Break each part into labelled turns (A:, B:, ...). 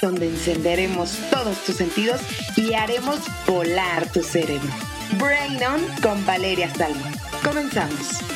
A: Donde encenderemos todos tus sentidos y haremos volar tu cerebro. Brain On con Valeria Salmo. Comenzamos.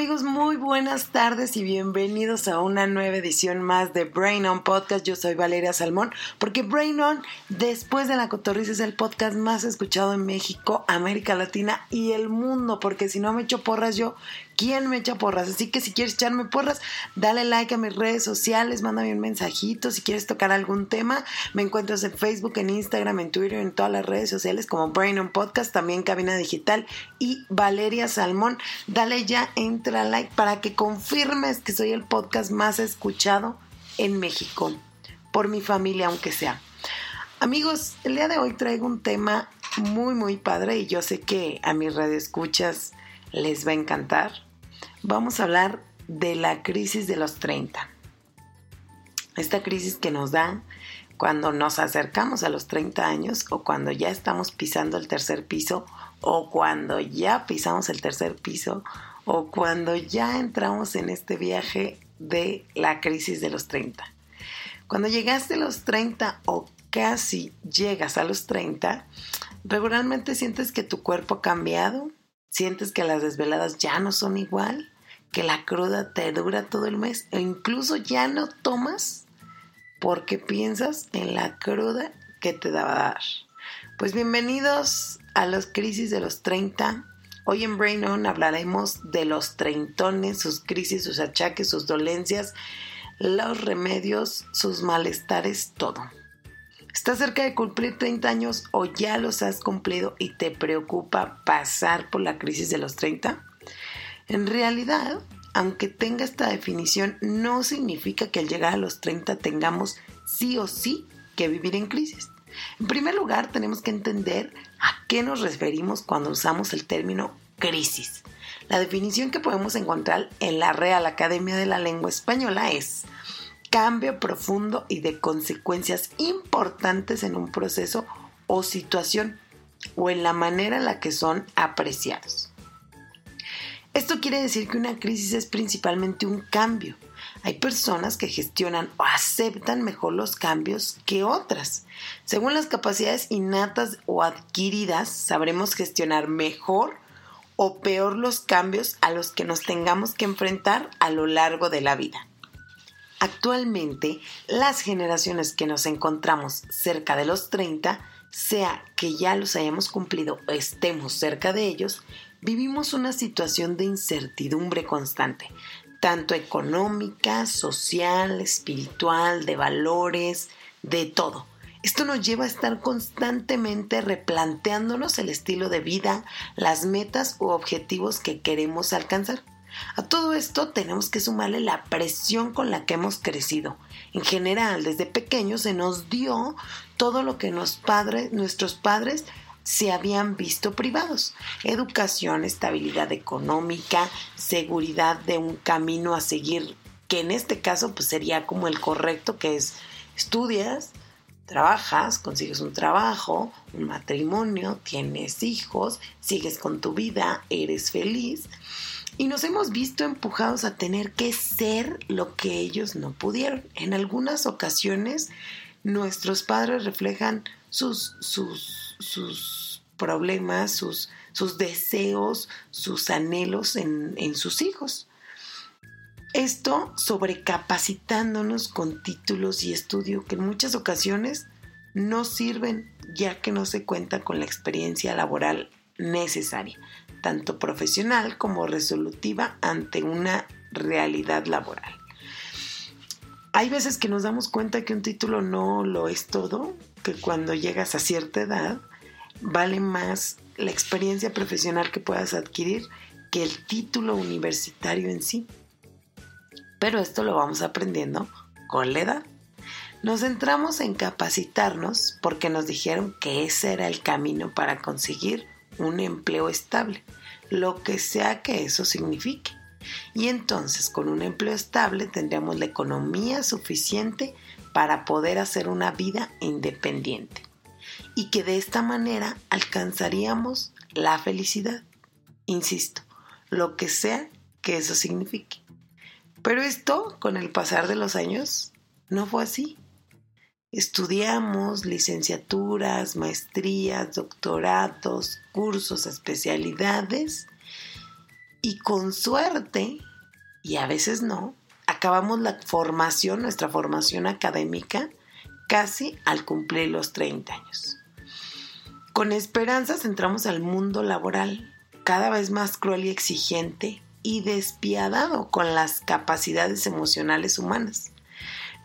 A: Amigos? Muy buenas tardes y bienvenidos a una nueva edición más de Brain On Podcast. Yo soy Valeria Salmón, porque Brain On, después de la cotorriza, es el podcast más escuchado en México, América Latina y el mundo, porque si no me echo porras yo, quién me echa porras. Así que si quieres echarme porras, dale like a mis redes sociales, mándame un mensajito. Si quieres tocar algún tema, me encuentras en Facebook, en Instagram, en Twitter, en todas las redes sociales como Brain on Podcast, también Cabina Digital y Valeria Salmón. Dale ya, entra like para que confirmes que soy el podcast más escuchado en México, por mi familia, aunque sea. Amigos, el día de hoy traigo un tema muy, muy padre y yo sé que a mis redes escuchas les va a encantar vamos a hablar de la crisis de los 30. Esta crisis que nos da cuando nos acercamos a los 30 años o cuando ya estamos pisando el tercer piso o cuando ya pisamos el tercer piso o cuando ya entramos en este viaje de la crisis de los 30. Cuando llegaste a los 30 o casi llegas a los 30, regularmente sientes que tu cuerpo ha cambiado, sientes que las desveladas ya no son igual, que la cruda te dura todo el mes e incluso ya no tomas porque piensas en la cruda que te daba a dar. Pues bienvenidos a las crisis de los 30. Hoy en Brain On hablaremos de los treintones, sus crisis, sus achaques, sus dolencias, los remedios, sus malestares, todo. ¿Estás cerca de cumplir 30 años o ya los has cumplido y te preocupa pasar por la crisis de los 30? En realidad, aunque tenga esta definición, no significa que al llegar a los 30 tengamos sí o sí que vivir en crisis. En primer lugar, tenemos que entender a qué nos referimos cuando usamos el término crisis. La definición que podemos encontrar en la Real Academia de la Lengua Española es cambio profundo y de consecuencias importantes en un proceso o situación o en la manera en la que son apreciados. Esto quiere decir que una crisis es principalmente un cambio. Hay personas que gestionan o aceptan mejor los cambios que otras. Según las capacidades innatas o adquiridas, sabremos gestionar mejor o peor los cambios a los que nos tengamos que enfrentar a lo largo de la vida. Actualmente, las generaciones que nos encontramos cerca de los 30, sea que ya los hayamos cumplido o estemos cerca de ellos, vivimos una situación de incertidumbre constante, tanto económica, social, espiritual, de valores, de todo. Esto nos lleva a estar constantemente replanteándonos el estilo de vida, las metas u objetivos que queremos alcanzar. A todo esto tenemos que sumarle la presión con la que hemos crecido. En general, desde pequeños se nos dio todo lo que padres, nuestros padres se habían visto privados. Educación, estabilidad económica, seguridad de un camino a seguir, que en este caso pues sería como el correcto, que es estudias, trabajas, consigues un trabajo, un matrimonio, tienes hijos, sigues con tu vida, eres feliz y nos hemos visto empujados a tener que ser lo que ellos no pudieron. En algunas ocasiones nuestros padres reflejan sus, sus, sus problemas, sus, sus deseos, sus anhelos en, en sus hijos. Esto sobrecapacitándonos con títulos y estudio que en muchas ocasiones no sirven ya que no se cuenta con la experiencia laboral necesaria tanto profesional como resolutiva ante una realidad laboral. Hay veces que nos damos cuenta que un título no lo es todo, que cuando llegas a cierta edad vale más la experiencia profesional que puedas adquirir que el título universitario en sí. Pero esto lo vamos aprendiendo con la edad. Nos centramos en capacitarnos porque nos dijeron que ese era el camino para conseguir un empleo estable, lo que sea que eso signifique. Y entonces con un empleo estable tendríamos la economía suficiente para poder hacer una vida independiente. Y que de esta manera alcanzaríamos la felicidad. Insisto, lo que sea que eso signifique. Pero esto, con el pasar de los años, no fue así. Estudiamos licenciaturas, maestrías, doctorados, cursos, especialidades y con suerte, y a veces no, acabamos la formación, nuestra formación académica, casi al cumplir los 30 años. Con esperanzas entramos al mundo laboral, cada vez más cruel y exigente y despiadado con las capacidades emocionales humanas.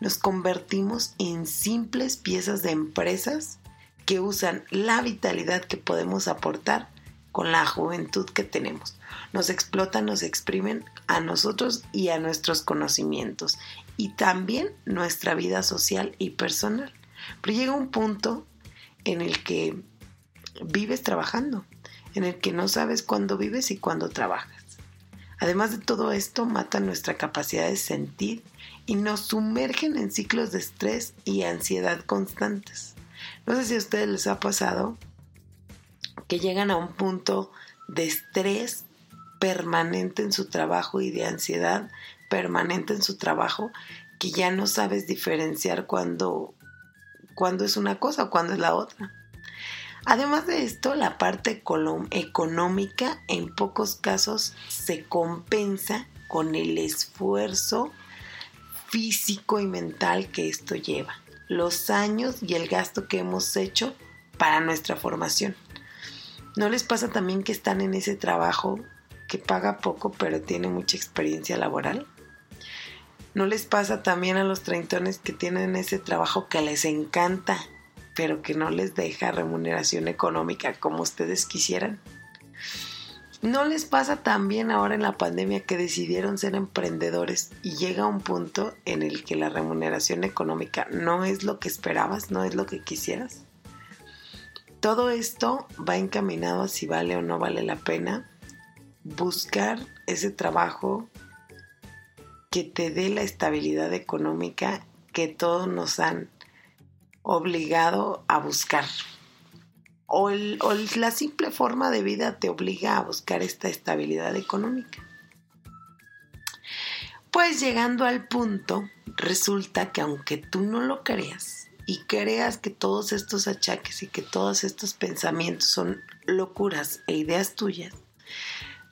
A: Nos convertimos en simples piezas de empresas que usan la vitalidad que podemos aportar con la juventud que tenemos. Nos explotan, nos exprimen a nosotros y a nuestros conocimientos y también nuestra vida social y personal. Pero llega un punto en el que vives trabajando, en el que no sabes cuándo vives y cuándo trabajas. Además de todo esto, matan nuestra capacidad de sentir y nos sumergen en ciclos de estrés y ansiedad constantes. No sé si a ustedes les ha pasado que llegan a un punto de estrés permanente en su trabajo y de ansiedad permanente en su trabajo que ya no sabes diferenciar cuándo, cuándo es una cosa o cuándo es la otra. Además de esto, la parte económica en pocos casos se compensa con el esfuerzo físico y mental que esto lleva, los años y el gasto que hemos hecho para nuestra formación. ¿No les pasa también que están en ese trabajo que paga poco pero tiene mucha experiencia laboral? ¿No les pasa también a los treintones que tienen ese trabajo que les encanta pero que no les deja remuneración económica como ustedes quisieran. ¿No les pasa también ahora en la pandemia que decidieron ser emprendedores y llega un punto en el que la remuneración económica no es lo que esperabas, no es lo que quisieras? Todo esto va encaminado a si vale o no vale la pena buscar ese trabajo que te dé la estabilidad económica que todos nos han obligado a buscar. O, la simple forma de vida te obliga a buscar esta estabilidad económica. Pues llegando al punto, resulta que aunque tú no lo creas y creas que todos estos achaques y que todos estos pensamientos son locuras e ideas tuyas,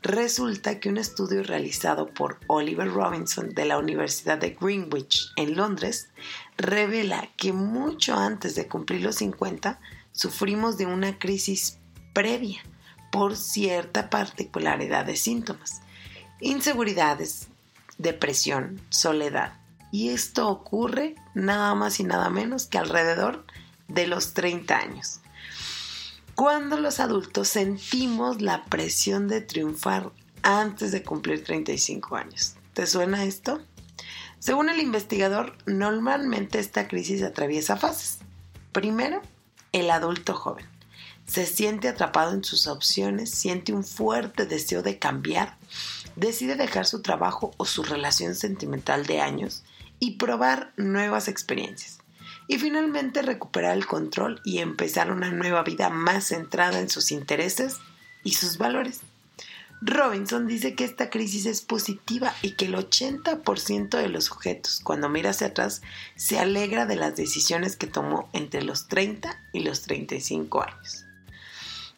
A: resulta que un estudio realizado por Oliver Robinson de la Universidad de Greenwich en Londres revela que mucho antes de cumplir los 50 sufrimos de una crisis previa por cierta particularidad de síntomas, inseguridades, depresión, soledad. Y esto ocurre nada más y nada menos que alrededor de los 30 años. Cuando los adultos sentimos la presión de triunfar antes de cumplir 35 años. ¿Te suena esto? Según el investigador, normalmente esta crisis atraviesa fases. Primero, el adulto joven. Se siente atrapado en sus opciones, siente un fuerte deseo de cambiar, decide dejar su trabajo o su relación sentimental de años y probar nuevas experiencias. Y finalmente recuperar el control y empezar una nueva vida más centrada en sus intereses y sus valores. Robinson dice que esta crisis es positiva y que el 80% de los sujetos, cuando mira hacia atrás, se alegra de las decisiones que tomó entre los 30 y los 35 años.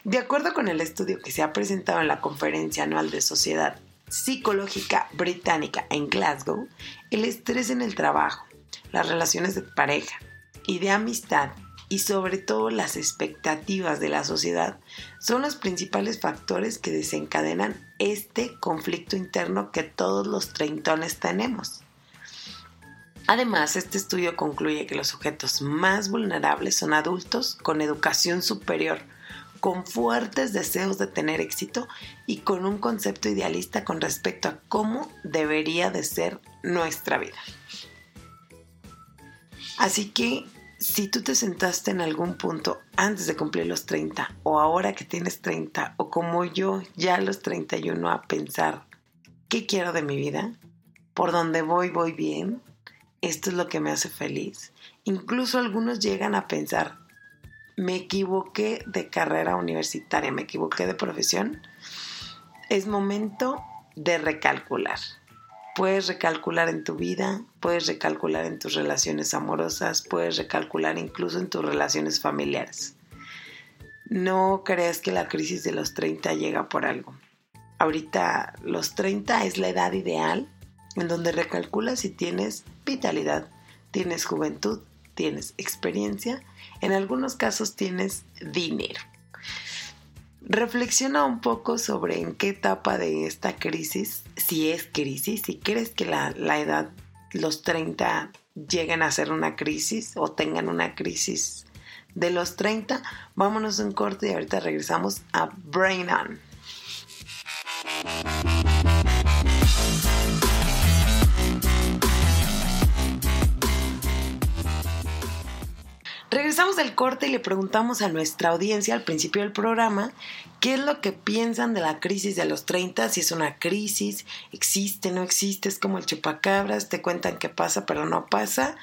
A: De acuerdo con el estudio que se ha presentado en la Conferencia Anual de Sociedad Psicológica Británica en Glasgow, el estrés en el trabajo, las relaciones de pareja y de amistad y sobre todo las expectativas de la sociedad son los principales factores que desencadenan este conflicto interno que todos los treintones tenemos. Además, este estudio concluye que los sujetos más vulnerables son adultos con educación superior, con fuertes deseos de tener éxito y con un concepto idealista con respecto a cómo debería de ser nuestra vida. Así que si tú te sentaste en algún punto antes de cumplir los 30 o ahora que tienes 30 o como yo ya a los 31 a pensar ¿Qué quiero de mi vida? ¿Por dónde voy voy bien? ¿Esto es lo que me hace feliz? Incluso algunos llegan a pensar, me equivoqué de carrera universitaria, me equivoqué de profesión. Es momento de recalcular. Puedes recalcular en tu vida, puedes recalcular en tus relaciones amorosas, puedes recalcular incluso en tus relaciones familiares. No creas que la crisis de los 30 llega por algo. Ahorita los 30 es la edad ideal en donde recalculas si tienes vitalidad, tienes juventud, tienes experiencia, en algunos casos tienes dinero. Reflexiona un poco sobre en qué etapa de esta crisis, si es crisis, si crees que la, la edad, los 30, lleguen a ser una crisis o tengan una crisis de los 30, vámonos un corte y ahorita regresamos a Brain On. Regresamos del corte y le preguntamos a nuestra audiencia al principio del programa qué es lo que piensan de la crisis de los 30, si es una crisis, existe, no existe, es como el chupacabras, te cuentan qué pasa pero no pasa.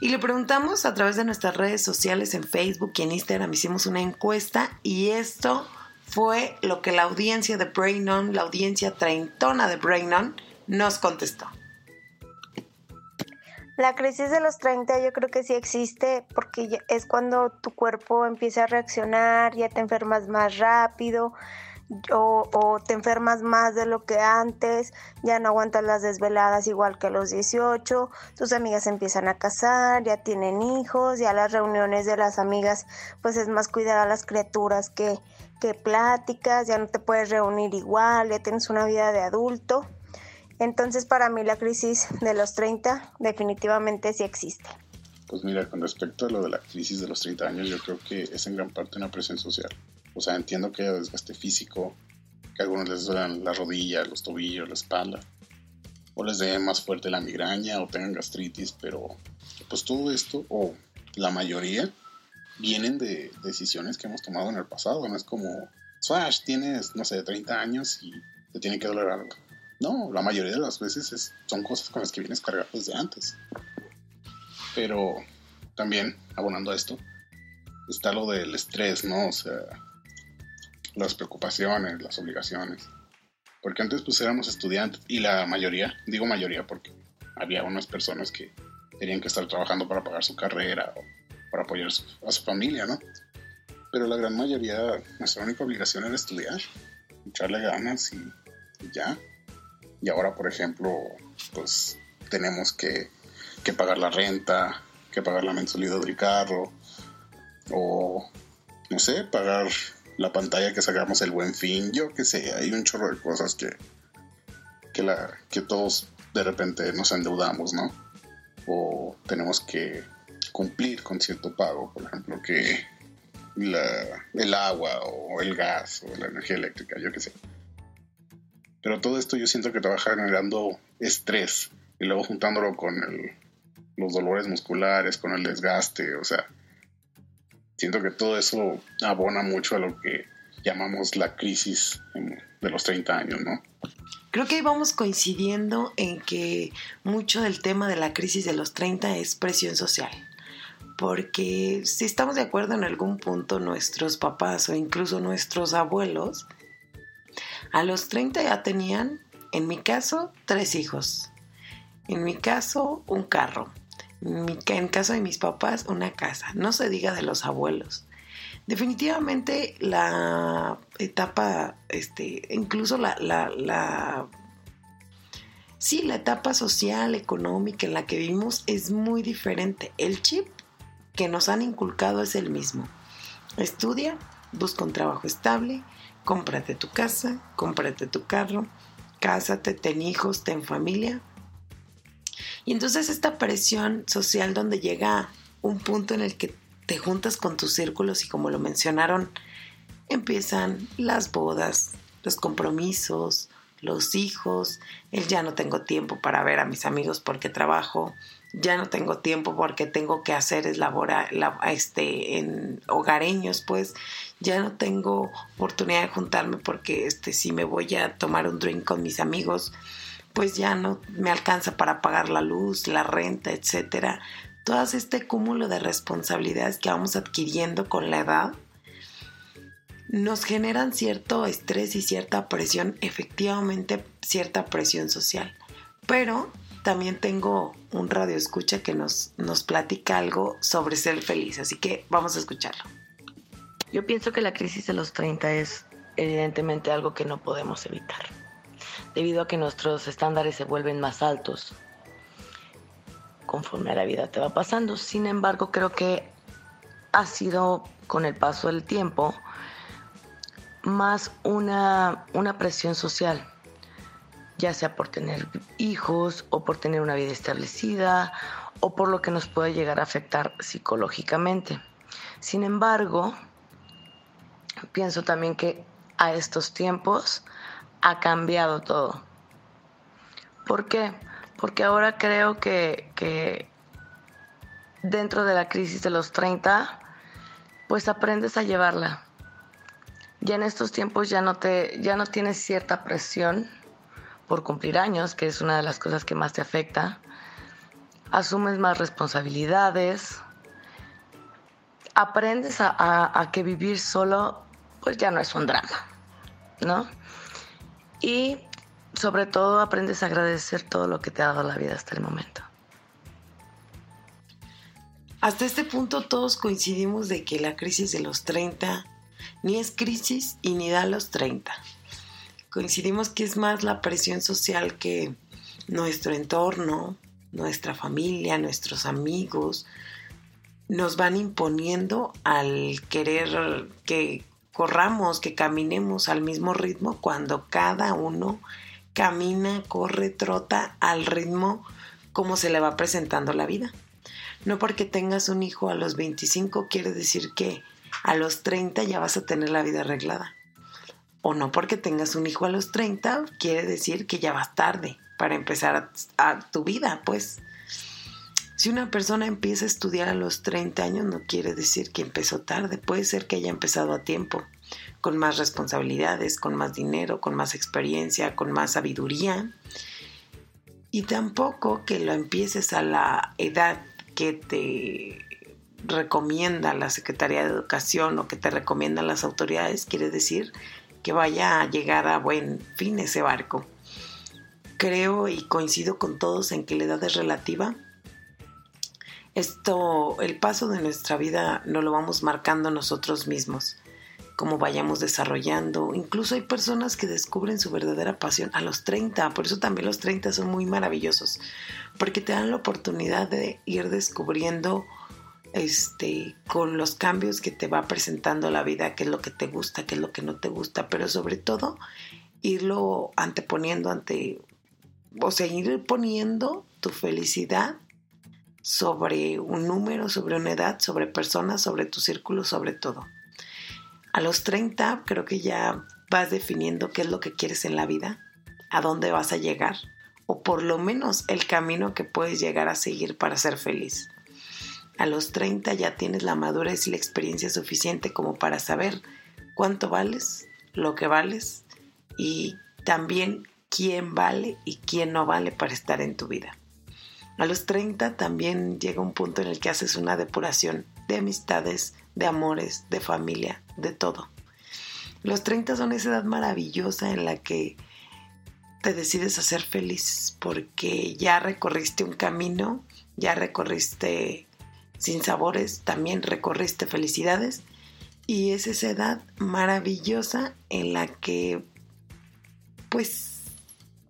A: Y le preguntamos a través de nuestras redes sociales en Facebook y en Instagram, hicimos una encuesta y esto fue lo que la audiencia de Brain On, la audiencia treintona de Brain On, nos contestó.
B: La crisis de los 30 yo creo que sí existe porque es cuando tu cuerpo empieza a reaccionar, ya te enfermas más rápido o, te enfermas más de lo que antes, ya no aguantas las desveladas igual que a los 18, tus amigas empiezan a casar, ya tienen hijos, ya las reuniones de las amigas pues es más cuidar a las criaturas que, que pláticas, ya no te puedes reunir igual, ya tienes una vida de adulto. Entonces, para mí la crisis de los 30 definitivamente sí existe.
C: Pues mira, con respecto a lo de la crisis de los 30 años, yo creo que es en gran parte una presión social. O sea, entiendo que haya desgaste físico, que a algunos les duelen las rodillas, los tobillos, la espalda, o les dé más fuerte la migraña o tengan gastritis, pero pues todo esto, o la mayoría, vienen de decisiones que hemos tomado en el pasado. No es como, Swash, tienes, no sé, 30 años y te tiene que doler algo. No, la mayoría de las veces son cosas con las que vienes cargado desde antes. Pero también, abonando a esto, está lo del estrés, ¿no? O sea, las preocupaciones, las obligaciones. Porque antes pues éramos estudiantes y la mayoría, digo mayoría porque había unas personas que tenían que estar trabajando para pagar su carrera o para apoyar a su familia, ¿no? Pero la gran mayoría, nuestra única obligación era estudiar, echarle ganas y ya. Y ahora, por ejemplo, pues tenemos que, pagar la renta, que pagar la mensualidad del carro, o no sé, pagar la pantalla que sacamos el buen fin, yo qué sé, hay un chorro de cosas que, que, la, que todos de repente nos endeudamos, ¿no? O tenemos que cumplir con cierto pago, por ejemplo, que la, el agua o el gas o la energía eléctrica, yo qué sé. Pero todo esto yo siento que va generando estrés y luego juntándolo con los dolores musculares, con el desgaste, o sea, siento que todo eso abona mucho a lo que llamamos la crisis de los 30 años, ¿no?
A: Creo que vamos coincidiendo en que mucho del tema de la crisis de los 30 es presión social. Porque si estamos de acuerdo en algún punto, nuestros papás o incluso nuestros abuelos a los 30 ya tenían, en mi caso, tres hijos. En mi caso, un carro. En, mi, caso de mis papás, una casa. No se diga de los abuelos. Definitivamente la etapa, este, incluso la, la, la, sí, la etapa social, económica en la que vivimos es muy diferente. El chip que nos han inculcado es el mismo. Estudia, busca un trabajo estable, cómprate tu casa, cómprate tu carro, cásate, ten hijos, ten familia. Y entonces esta presión social donde llega un punto en el que te juntas con tus círculos y como lo mencionaron, empiezan las bodas, los compromisos, los hijos, el ya no tengo tiempo para ver a mis amigos porque trabajo, ya no tengo tiempo porque tengo que hacer es labora, este, en hogareños, pues ya no tengo oportunidad de juntarme porque este, si me voy a tomar un drink con mis amigos, pues ya no me alcanza para pagar la luz, la renta, etcétera. Todo este cúmulo de responsabilidades que vamos adquiriendo con la edad nos generan cierto estrés y cierta presión, efectivamente cierta presión social. Pero también tengo un radio escucha que nos, nos platica algo sobre ser feliz, así que vamos a escucharlo.
D: Yo pienso que la crisis de los 30 es evidentemente algo que no podemos evitar, debido a que nuestros estándares se vuelven más altos conforme a la vida te va pasando. Sin embargo, creo que ha sido con el paso del tiempo más una, una presión social ya sea por tener hijos o por tener una vida establecida o por lo que nos puede llegar a afectar psicológicamente. Sin embargo, pienso también que a estos tiempos ha cambiado todo. ¿Por qué? Porque ahora creo que, dentro de la crisis de los 30, pues aprendes a llevarla. Ya en estos tiempos ya no, te, ya no tienes cierta presión por cumplir años, que es una de las cosas que más te afecta. Asumes más responsabilidades. Aprendes a, que vivir solo, pues ya no es un drama, ¿no? Y sobre todo aprendes a agradecer todo lo que te ha dado la vida hasta el momento.
A: Hasta este punto todos coincidimos de que la crisis de los 30 ni es crisis y ni da los 30 coincidimos que es más la presión social que nuestro entorno, nuestra familia, nuestros amigos, nos van imponiendo al querer que corramos, que caminemos al mismo ritmo cuando cada uno camina, corre, trota al ritmo como se le va presentando la vida. No porque tengas un hijo a los 25 quiere decir que a los 30 ya vas a tener la vida arreglada o no porque tengas un hijo a los 30 quiere decir que ya vas tarde para empezar a, tu vida, pues. Si una persona empieza a estudiar a los 30 años no quiere decir que empezó tarde, puede ser que haya empezado a tiempo, con más responsabilidades, con más dinero, con más experiencia, con más sabiduría. Y tampoco que lo empieces a la edad que te recomienda la Secretaría de Educación o que te recomiendan las autoridades, quiere decir que vaya a llegar a buen fin ese barco. Creo y coincido con todos en que la edad es relativa. Esto, el paso de nuestra vida no lo vamos marcando nosotros mismos, como vayamos desarrollando. Incluso hay personas que descubren su verdadera pasión a los 30, por eso también los 30 son muy maravillosos, porque te dan la oportunidad de ir descubriendo este, con los cambios que te va presentando la vida, qué es lo que te gusta, qué es lo que no te gusta, pero sobre todo irlo anteponiendo ante, o sea, ir poniendo tu felicidad sobre un número, sobre una edad, sobre personas, sobre tu círculo, sobre todo. A los 30 creo que ya vas definiendo qué es lo que quieres en la vida, a dónde vas a llegar, o por lo menos el camino que puedes llegar a seguir para ser feliz. A los 30 ya tienes la madurez y la experiencia suficiente como para saber cuánto vales, lo que vales y también quién vale y quién no vale para estar en tu vida. A los 30 también llega un punto en el que haces una depuración de amistades, de amores, de familia, de todo. Los 30 son esa edad maravillosa en la que te decides a ser feliz porque ya recorriste un camino, ya recorriste sin sabores, también recorriste felicidades y es esa edad maravillosa en la que pues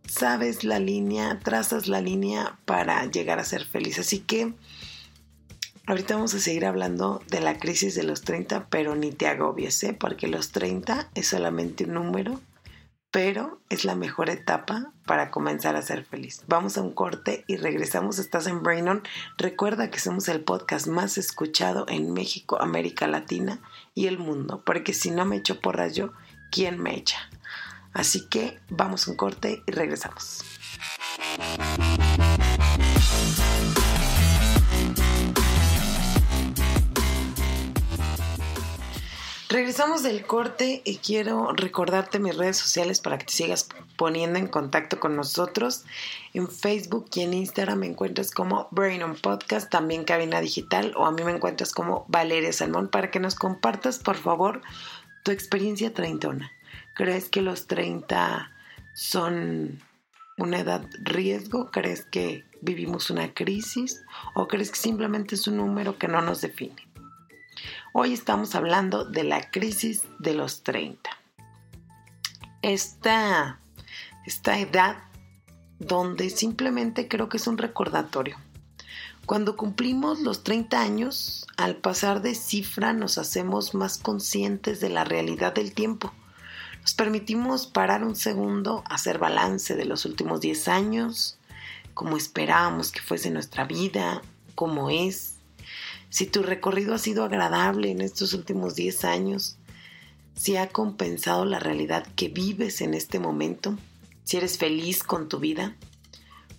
A: sabes la línea, trazas la línea para llegar a ser feliz. Así que ahorita vamos a seguir hablando de la crisis de los 30, pero ni te agobies, ¿eh? porque los 30 es solamente un número pero es la mejor etapa para comenzar a ser feliz. Vamos a un corte y regresamos. Estás en Brain On. Recuerda que somos el podcast más escuchado en México, América Latina y el mundo, porque si no me echo por rayo, ¿quién me echa? Así que vamos a un corte y regresamos. Regresamos del corte y quiero recordarte mis redes sociales para que te sigas poniendo en contacto con nosotros. En Facebook y en Instagram me encuentras como Brain on Podcast, también Cabina Digital, o a mí me encuentras como Valeria Salmón para que nos compartas, por favor, tu experiencia treintona. ¿Crees que los 30 son una edad riesgo? ¿Crees que vivimos una crisis? ¿O crees que simplemente es un número que no nos define? Hoy estamos hablando de la crisis de los 30. Esta, esta edad donde simplemente creo que es un recordatorio. Cuando cumplimos los 30 años, al pasar de cifra nos hacemos más conscientes de la realidad del tiempo. Nos permitimos parar un segundo, hacer balance de los últimos 10 años, cómo esperábamos que fuese nuestra vida, cómo es, si tu recorrido ha sido agradable en estos últimos 10 años, si ha compensado la realidad que vives en este momento, si eres feliz con tu vida,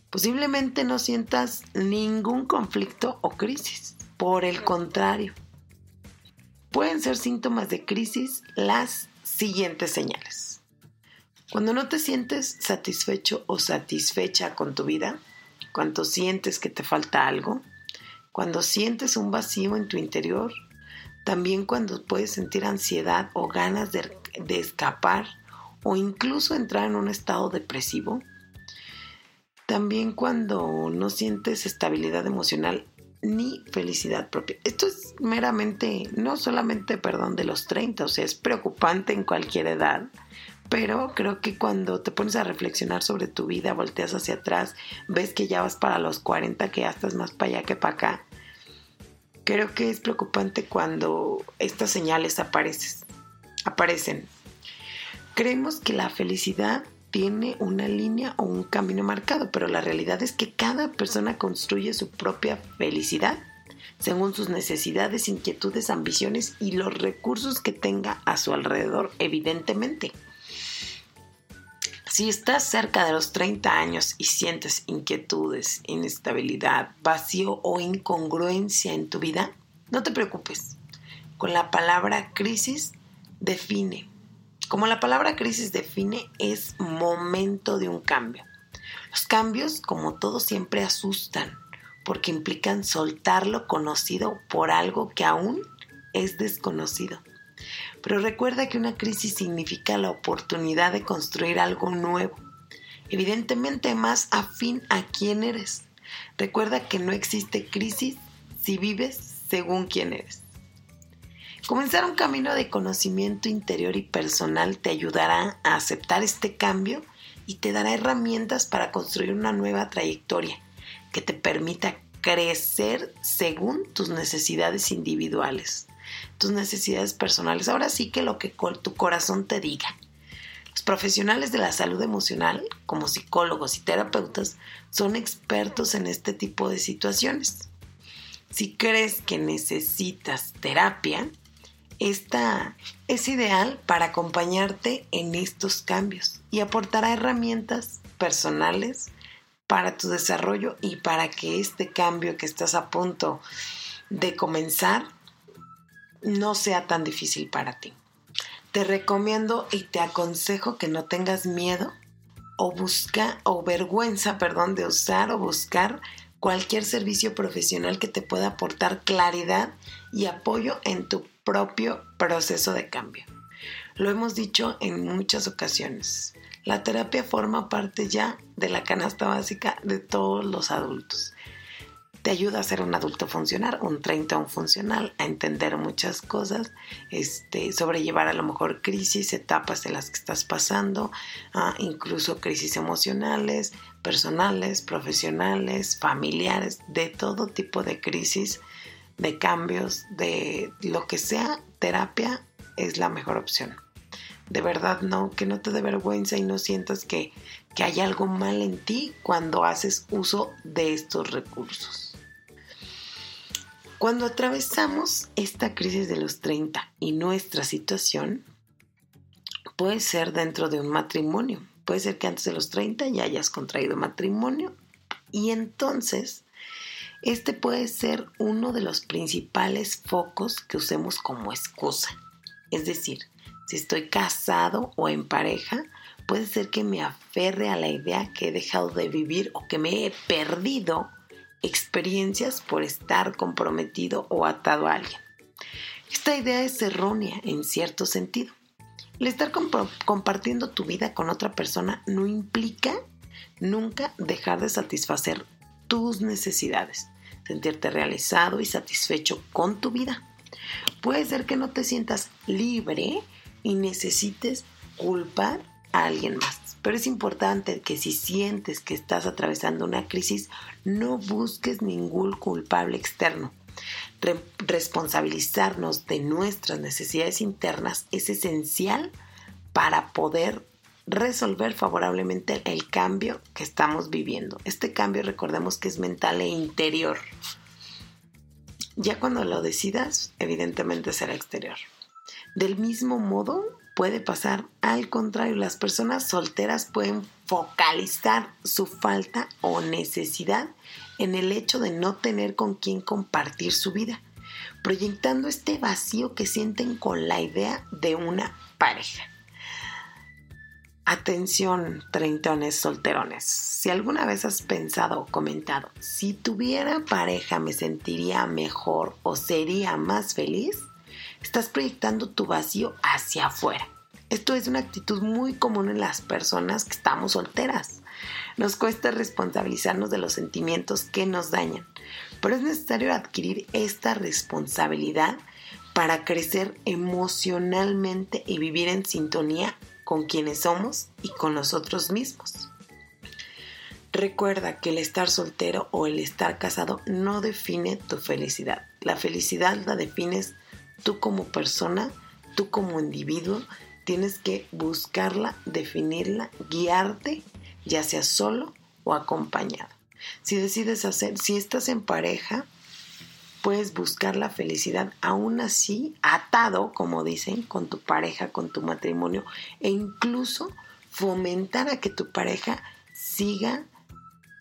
A: posiblemente no sientas ningún conflicto o crisis. Por el contrario, pueden ser síntomas de crisis las siguientes señales. Cuando no te sientes satisfecho o satisfecha con tu vida, cuando sientes que te falta algo, cuando sientes un vacío en tu interior, también cuando puedes sentir ansiedad o ganas de, escapar o incluso entrar en un estado depresivo, también cuando no sientes estabilidad emocional ni felicidad propia. Esto es meramente, no solamente, perdón, de los 30, o sea, es preocupante en cualquier edad, pero creo que cuando te pones a reflexionar sobre tu vida, volteas hacia atrás, ves que ya vas para los 40, que ya estás más para allá que para acá. Creo que es preocupante cuando estas señales aparecen. aparecen. Creemos que la felicidad tiene una línea o un camino marcado, pero la realidad es que cada persona construye su propia felicidad según sus necesidades, inquietudes, ambiciones y los recursos que tenga a su alrededor, evidentemente. Si estás cerca de los 30 años y sientes inquietudes, inestabilidad, vacío o incongruencia en tu vida, no te preocupes. Con la palabra crisis define. Como la palabra crisis define, es momento de un cambio. Los cambios, como todo, siempre asustan porque implican soltar lo conocido por algo que aún es desconocido. Pero recuerda que una crisis significa la oportunidad de construir algo nuevo, evidentemente más afín a quién eres. Recuerda que no existe crisis si vives según quién eres. Comenzar un camino de conocimiento interior y personal te ayudará a aceptar este cambio y te dará herramientas para construir una nueva trayectoria que te permita crecer según tus necesidades individuales tus necesidades personales. Ahora sí que lo que tu corazón te diga. Los profesionales de la salud emocional, como psicólogos y terapeutas, son expertos en este tipo de situaciones. Si crees que necesitas terapia, esta es ideal para acompañarte en estos cambios y aportará herramientas personales para tu desarrollo y para que este cambio que estás a punto de comenzar no sea tan difícil para ti. Te recomiendo y te aconsejo que no tengas miedo o busca o vergüenza, perdón, de usar o buscar cualquier servicio profesional que te pueda aportar claridad y apoyo en tu propio proceso de cambio. Lo hemos dicho en muchas ocasiones. La terapia forma parte ya de la canasta básica de todos los adultos te ayuda a ser un adulto funcional, un 30 un funcional, a entender muchas cosas, este, sobrellevar a lo mejor crisis, etapas en las que estás pasando, ah, incluso crisis emocionales, personales, profesionales, familiares, de todo tipo de crisis, de cambios, de lo que sea, terapia es la mejor opción. De verdad, no, que no te dé vergüenza y no sientas que, que hay algo mal en ti cuando haces uso de estos recursos. Cuando atravesamos esta crisis de los 30 y nuestra situación, puede ser dentro de un matrimonio. Puede ser que antes de los 30 ya hayas contraído matrimonio y entonces este puede ser uno de los principales focos que usemos como excusa. Es decir, si estoy casado o en pareja, puede ser que me aferre a la idea que he dejado de vivir o que me he perdido experiencias por estar comprometido o atado a alguien. Esta idea es errónea en cierto sentido. El estar compartiendo tu vida con otra persona no implica nunca dejar de satisfacer tus necesidades, sentirte realizado y satisfecho con tu vida. Puede ser que no te sientas libre y necesites culpar a alguien más. Pero es importante que si sientes que estás atravesando una crisis, no busques ningún culpable externo. responsabilizarnos de nuestras necesidades internas es esencial para poder resolver favorablemente el cambio que estamos viviendo. Este cambio recordemos que es mental e interior. Ya cuando lo decidas, evidentemente será exterior. Del mismo modo, puede pasar al contrario. Las personas solteras pueden focalizar su falta o necesidad en el hecho de no tener con quién compartir su vida, proyectando este vacío que sienten con la idea de una pareja. Atención, treintones solterones. Si alguna vez has pensado o comentado, si tuviera pareja me sentiría mejor o sería más feliz, estás proyectando tu vacío hacia afuera. Esto es una actitud muy común en las personas que estamos solteras. Nos cuesta responsabilizarnos de los sentimientos que nos dañan, pero es necesario adquirir esta responsabilidad para crecer emocionalmente y vivir en sintonía con quienes somos y con nosotros mismos. Recuerda que el estar soltero o el estar casado no define tu felicidad. La felicidad la defines tú como persona, tú como individuo, tienes que buscarla, definirla, guiarte, ya sea solo o acompañado. Si decides hacer, si estás en pareja, puedes buscar la felicidad aún así atado, como dicen, con tu pareja, con tu matrimonio e incluso fomentar a que tu pareja siga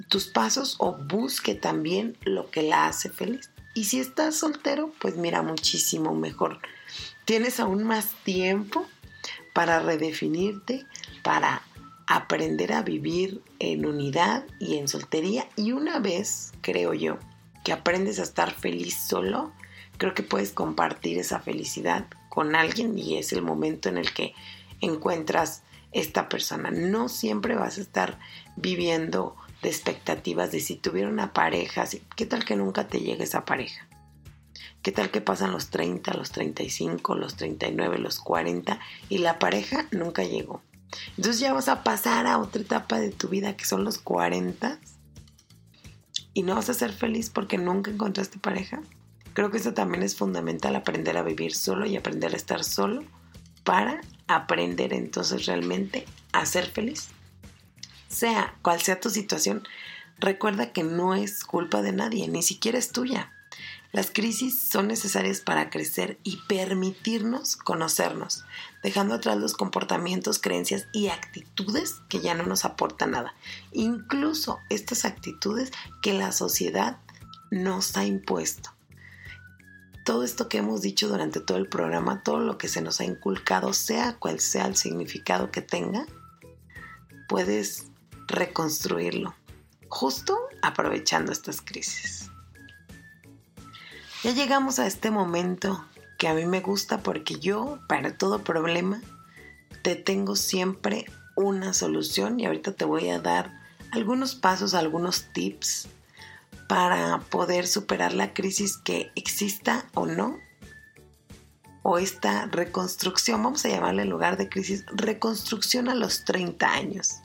A: tus pasos o busque también lo que la hace feliz. Y si estás soltero, pues mira, muchísimo mejor. Tienes aún más tiempo para redefinirte, para aprender a vivir en unidad y en soltería. Y una vez, creo yo, que aprendes a estar feliz solo, creo que puedes compartir esa felicidad con alguien y es el momento en el que encuentras esta persona. No siempre vas a estar viviendo de expectativas de si tuviera una pareja, ¿qué tal que nunca te llegue esa pareja? ¿Qué tal que pasan los 30, los 35, los 39, los 40 y la pareja nunca llegó? Entonces ya vas a pasar a otra etapa de tu vida que son los 40 y no vas a ser feliz porque nunca encontraste pareja. Creo que eso también es fundamental, aprender a vivir solo y aprender a estar solo para aprender entonces realmente a ser feliz sea cual sea tu situación, recuerda que no es culpa de nadie, ni siquiera es tuya. Las crisis son necesarias para crecer y permitirnos conocernos, dejando atrás los comportamientos, creencias y actitudes que ya no nos aportan nada. Incluso estas actitudes que la sociedad nos ha impuesto. Todo esto que hemos dicho durante todo el programa, todo lo que se nos ha inculcado, sea cual sea el significado que tenga, puedes reconstruirlo, justo aprovechando estas crisis. Ya llegamos a este momento que a mí me gusta porque yo, para todo problema, te tengo siempre una solución y ahorita te voy a dar algunos pasos, algunos tips para poder superar la crisis que exista o no, o esta reconstrucción, vamos a llamarle en lugar de crisis, reconstrucción a los 30 años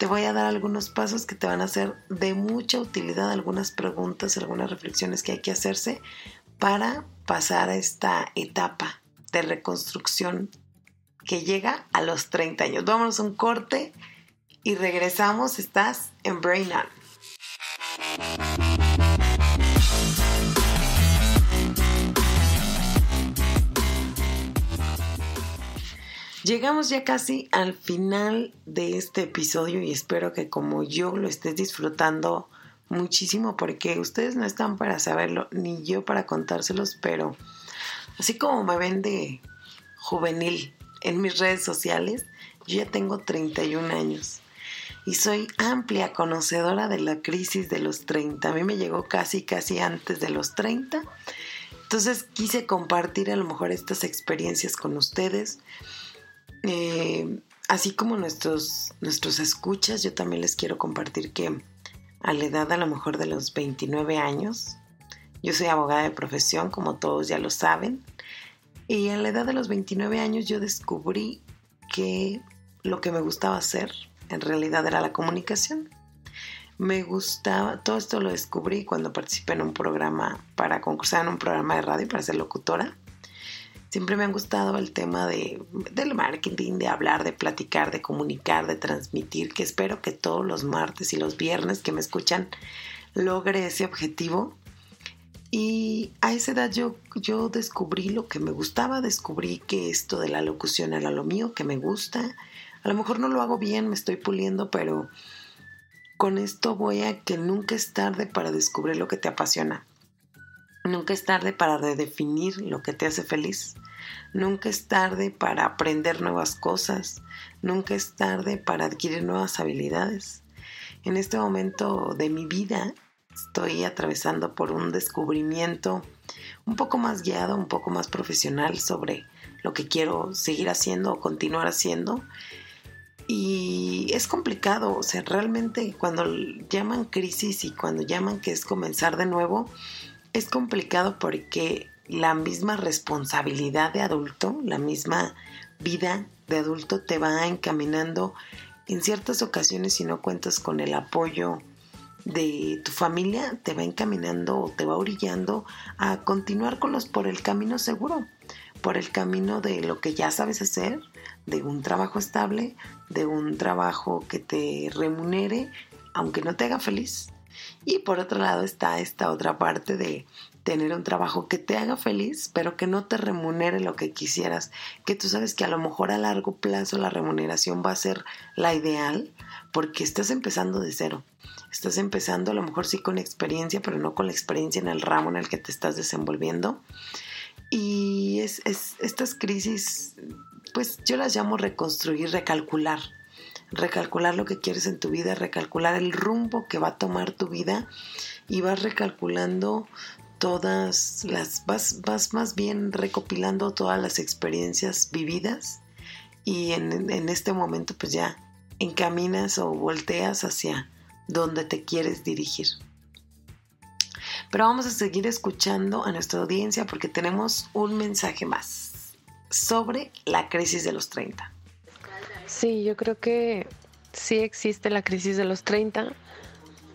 A: te voy a dar algunos pasos que te van a ser de mucha utilidad, algunas preguntas, algunas reflexiones que hay que hacerse para pasar a esta etapa de reconstrucción que llega a los 30 años. Vámonos a un corte y regresamos. Estás en Brain On. Llegamos ya casi al final de este episodio y espero que como yo lo estés disfrutando muchísimo porque ustedes no están para saberlo ni yo para contárselos, pero así como me ven de juvenil en mis redes sociales, yo ya tengo 31 años y soy amplia conocedora de la crisis de los 30. A mí me llegó casi, casi antes de los 30. Entonces quise compartir a lo mejor estas experiencias con ustedes. Eh, así como nuestros, nuestros escuchas, yo también les quiero compartir que a la edad a lo mejor de los 29 años, yo soy abogada de profesión, como todos ya lo saben, y a la edad de los 29 años yo descubrí que lo que me gustaba hacer en realidad era la comunicación. Me gustaba, todo esto lo descubrí cuando participé en un programa para concursar en un programa de radio para ser locutora. Siempre me ha gustado el tema de, del marketing, de hablar, de platicar, de comunicar, de transmitir, que espero que todos los martes y los viernes que me escuchan logre ese objetivo. Y a esa edad yo, yo descubrí lo que me gustaba, descubrí que esto de la locución era lo mío, que me gusta. A lo mejor no lo hago bien, me estoy puliendo, pero con esto voy a que nunca es tarde para descubrir lo que te apasiona. Nunca es tarde para redefinir lo que te hace feliz. Nunca es tarde para aprender nuevas cosas. Nunca es tarde para adquirir nuevas habilidades. En este momento de mi vida estoy atravesando por un descubrimiento un poco más guiado, un poco más profesional sobre lo que quiero seguir haciendo o continuar haciendo. Y es complicado, o sea, realmente cuando llaman crisis y cuando llaman que es comenzar de nuevo, es complicado porque la misma responsabilidad de adulto, la misma vida de adulto te va encaminando en ciertas ocasiones si no cuentas con el apoyo de tu familia, te va encaminando o te va orillando a continuar con los por el camino seguro, por el camino de lo que ya sabes hacer, de un trabajo estable, de un trabajo que te remunere, aunque no te haga feliz, y por otro lado está esta otra parte de tener un trabajo que te haga feliz, pero que no te remunere lo que quisieras, que tú sabes que a lo mejor a largo plazo la remuneración va a ser la ideal, porque estás empezando de cero. Estás empezando a lo mejor sí con experiencia, pero no con la experiencia en el ramo en el que te estás desenvolviendo. Y es, es estas crisis, pues yo las llamo reconstruir, recalcular recalcular lo que quieres en tu vida, recalcular el rumbo que va a tomar tu vida y vas recalculando todas las, vas, vas más bien recopilando todas las experiencias vividas y en, en este momento pues ya encaminas o volteas hacia donde te quieres dirigir. Pero vamos a seguir escuchando a nuestra audiencia porque tenemos un mensaje más sobre la crisis de los 30.
E: Sí, yo creo que sí existe la crisis de los 30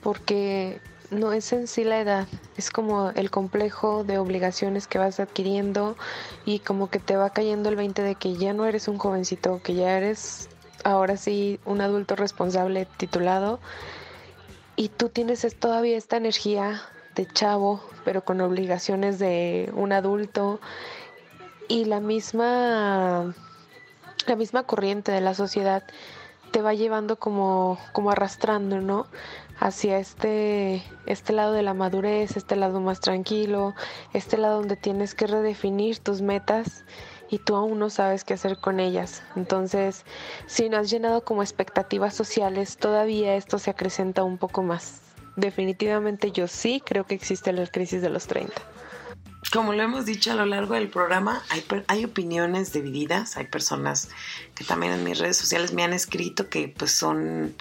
E: porque no es en sí la edad, es como el complejo de obligaciones que vas adquiriendo y como que te va cayendo el 20 de que ya no eres un jovencito, que ya eres ahora sí un adulto responsable titulado y tú tienes todavía esta energía de chavo, pero con obligaciones de un adulto y la misma la misma corriente de la sociedad te va llevando como, como arrastrando, ¿no? Hacia este, este lado de la madurez, este lado más tranquilo, este lado donde tienes que redefinir tus metas y tú aún no sabes qué hacer con ellas. Entonces, si no has llenado como expectativas sociales, todavía esto se acrecenta un poco más. Definitivamente yo sí creo que existe la crisis de los 30
A: como lo hemos dicho a lo largo del programa, hay, hay, opiniones divididas, hay personas que también en mis redes sociales me han escrito que pues son,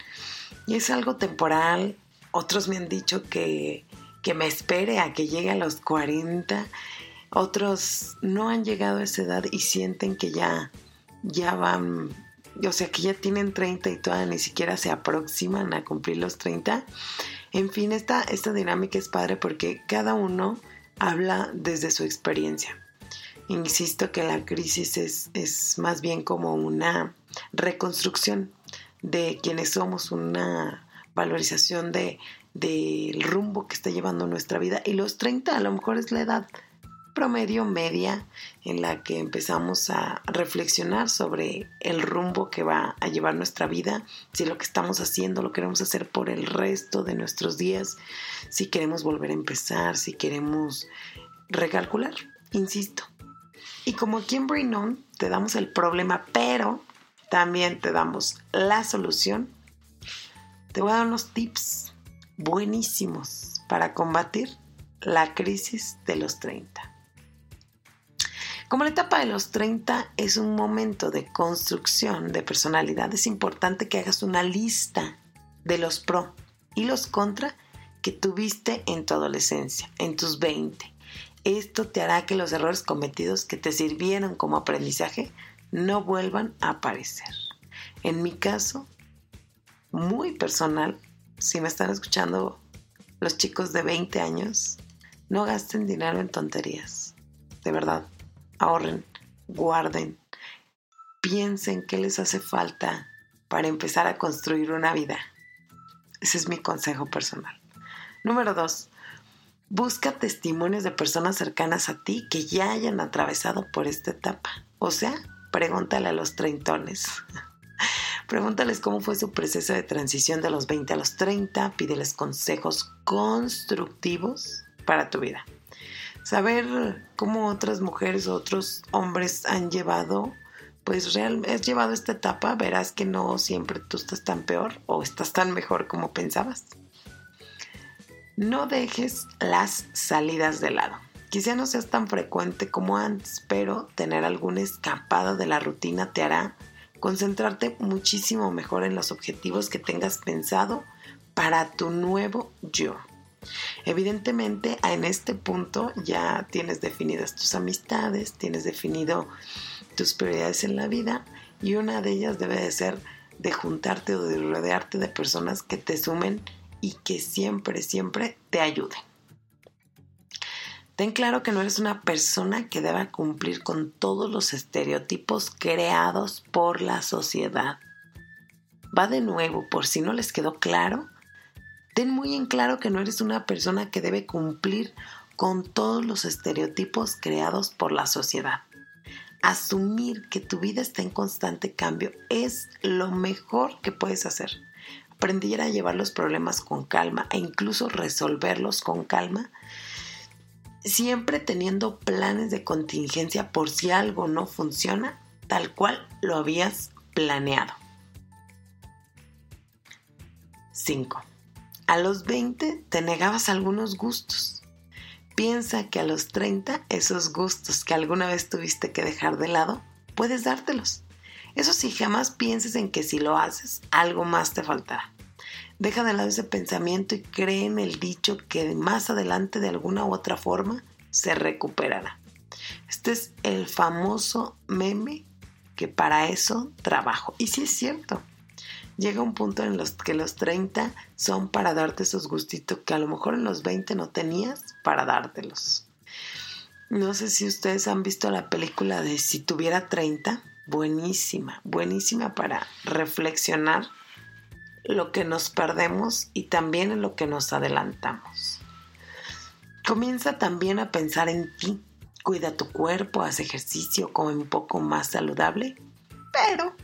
A: y es algo temporal, otros me han dicho que, que me espere a que llegue a los 40, otros no han llegado a esa edad y sienten que ya, ya van, o sea, que ya tienen 30 y todavía ni siquiera se aproximan a cumplir los 30. En fin, esta, esta dinámica es padre porque cada uno habla desde su experiencia. Insisto que la crisis es, más bien como una reconstrucción de quienes somos, una valorización de, del rumbo que está llevando nuestra vida. Y los 30 a lo mejor es la edad promedio media en la que empezamos a reflexionar sobre el rumbo que va a llevar nuestra vida, si lo que estamos haciendo lo queremos hacer por el resto de nuestros días, si queremos volver a empezar, si queremos recalcular, insisto. Y como aquí en Brain On te damos el problema, pero también te damos la solución, te voy a dar unos tips buenísimos para combatir la crisis de los 30. Como la etapa de los 30 es un momento de construcción de personalidad, es importante que hagas una lista de los pro y los contra que tuviste en tu adolescencia, en tus 20. Esto te hará que los errores cometidos que te sirvieron como aprendizaje no vuelvan a aparecer. En mi caso, muy personal, si me están escuchando los chicos de 20 años, no gasten dinero en tonterías. De verdad, ahorren, guarden, piensen qué les hace falta para empezar a construir una vida. Ese es mi consejo personal. Número dos, busca testimonios de personas cercanas a ti que ya hayan atravesado por esta etapa. O sea, pregúntale a los treintones. Pregúntales cómo fue su proceso de transición de los 20 a los 30, pídeles consejos constructivos para tu vida saber cómo otras mujeres o otros hombres han llevado, pues real, has llevado esta etapa, verás que no siempre tú estás tan peor o estás tan mejor como pensabas. No dejes las salidas de lado. Quizá no seas tan frecuente como antes, pero tener alguna escapada de la rutina te hará concentrarte muchísimo mejor en los objetivos que tengas pensado para tu nuevo yo. Evidentemente, en este punto ya tienes definidas tus amistades, tienes definido tus prioridades en la vida y una de ellas debe de ser de juntarte o de rodearte de personas que te sumen y que siempre, siempre te ayuden. Ten claro que no eres una persona que deba cumplir con todos los estereotipos creados por la sociedad. Va de nuevo, por si no les quedó claro, Ten muy en claro que no eres una persona que debe cumplir con todos los estereotipos creados por la sociedad. Asumir que tu vida está en constante cambio es lo mejor que puedes hacer. Aprender a llevar los problemas con calma e incluso resolverlos con calma, siempre teniendo planes de contingencia por si algo no funciona tal cual lo habías planeado. 5. A los 20 te negabas algunos gustos. Piensa que a los 30 esos gustos que alguna vez tuviste que dejar de lado, puedes dártelos. Eso sí, jamás pienses en que si lo haces, algo más te faltará. Deja de lado ese pensamiento y cree en el dicho que más adelante de alguna u otra forma se recuperará. Este es el famoso meme que para eso trabajo. Y sí es cierto llega un punto en los que los 30 son para darte esos gustitos que a lo mejor en los 20 no tenías para dártelos. No sé si ustedes han visto la película de Si tuviera 30, buenísima, buenísima para reflexionar lo que nos perdemos y también en lo que nos adelantamos. Comienza también a pensar en ti. Cuida tu cuerpo, haz ejercicio, come un poco más saludable, pero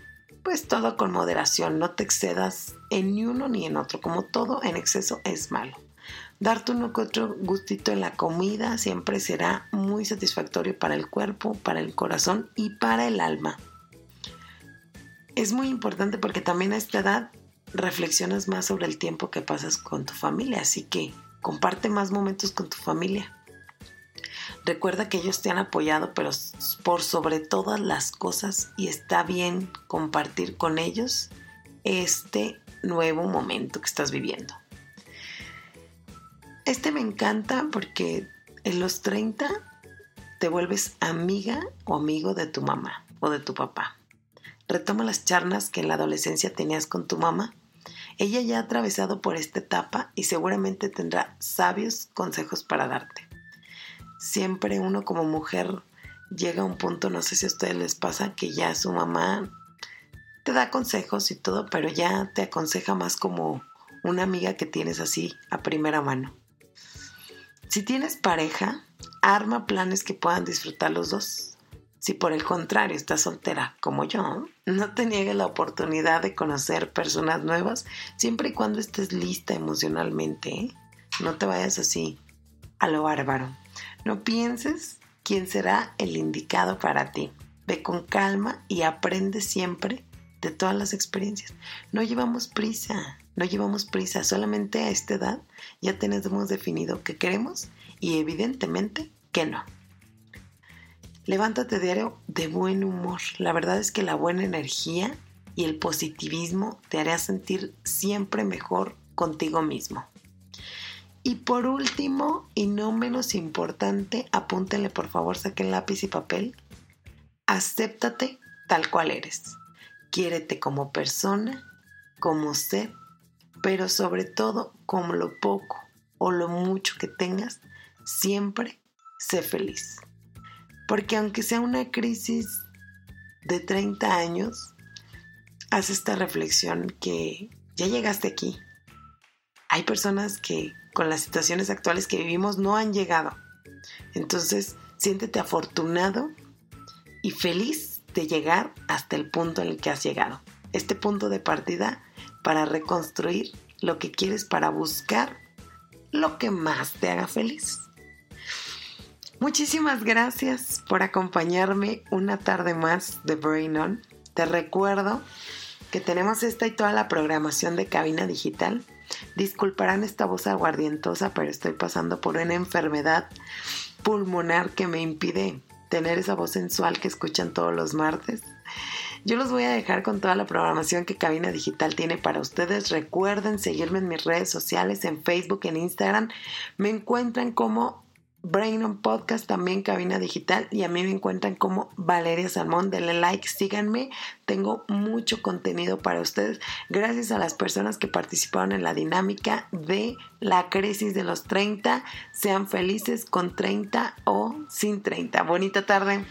A: pues todo con moderación, no te excedas en ni uno ni en otro, como todo en exceso es malo. Darte uno que otro gustito en la comida siempre será muy satisfactorio para el cuerpo, para el corazón y para el alma. Es muy importante porque también a esta edad reflexionas más sobre el tiempo que pasas con tu familia, así que comparte más momentos con tu familia. Recuerda que ellos te han apoyado, pero por sobre todas las cosas, y está bien compartir con ellos este nuevo momento que estás viviendo. Este me encanta porque en los 30 te vuelves amiga o amigo de tu mamá o de tu papá. Retoma las charlas que en la adolescencia tenías con tu mamá. Ella ya ha atravesado por esta etapa y seguramente tendrá sabios consejos para darte siempre uno como mujer llega a un punto, no sé si a ustedes les pasa, que ya su mamá te da consejos y todo, pero ya te aconseja más como una amiga que tienes así a primera mano. Si tienes pareja, arma planes que puedan disfrutar los dos. Si por el contrario estás soltera como yo, no te niegues la oportunidad de conocer personas nuevas siempre y cuando estés lista emocionalmente. ¿eh? No te vayas así a lo bárbaro. No pienses quién será el indicado para ti. Ve con calma y aprende siempre de todas las experiencias. No llevamos prisa, no llevamos prisa, solamente a esta edad ya tenemos definido qué queremos y evidentemente que no. Levántate diario de buen humor. La verdad es que la buena energía y el positivismo te hará sentir siempre mejor contigo mismo. Y por último, y no menos importante, apúntenle por favor, saquen lápiz y papel. Acéptate tal cual eres. Quiérete como persona, como ser, pero sobre todo como lo poco o lo mucho que tengas, siempre sé feliz. Porque aunque sea una crisis de 30 años, haz esta reflexión que ya llegaste aquí. Hay personas que con las situaciones actuales que vivimos no han llegado. Entonces, siéntete afortunado y feliz de llegar hasta el punto en el que has llegado. Este punto de partida para reconstruir lo que quieres para buscar lo que más te haga feliz. Muchísimas gracias por acompañarme una tarde más de Brain On. Te recuerdo que tenemos esta y toda la programación de cabina digital Disculparán esta voz aguardientosa, pero estoy pasando por una enfermedad pulmonar que me impide tener esa voz sensual que escuchan todos los martes. Yo los voy a dejar con toda la programación que Cabina Digital tiene para ustedes. Recuerden seguirme en mis redes sociales, en Facebook, en Instagram. Me encuentran como Brain on Podcast, también Cabina Digital. Y a mí me encuentran como Valeria Salmón. Denle like, síganme. Tengo mucho contenido para ustedes. Gracias a las personas que participaron en la dinámica de la crisis de los 30. Sean felices con 30 o sin 30. Bonita tarde.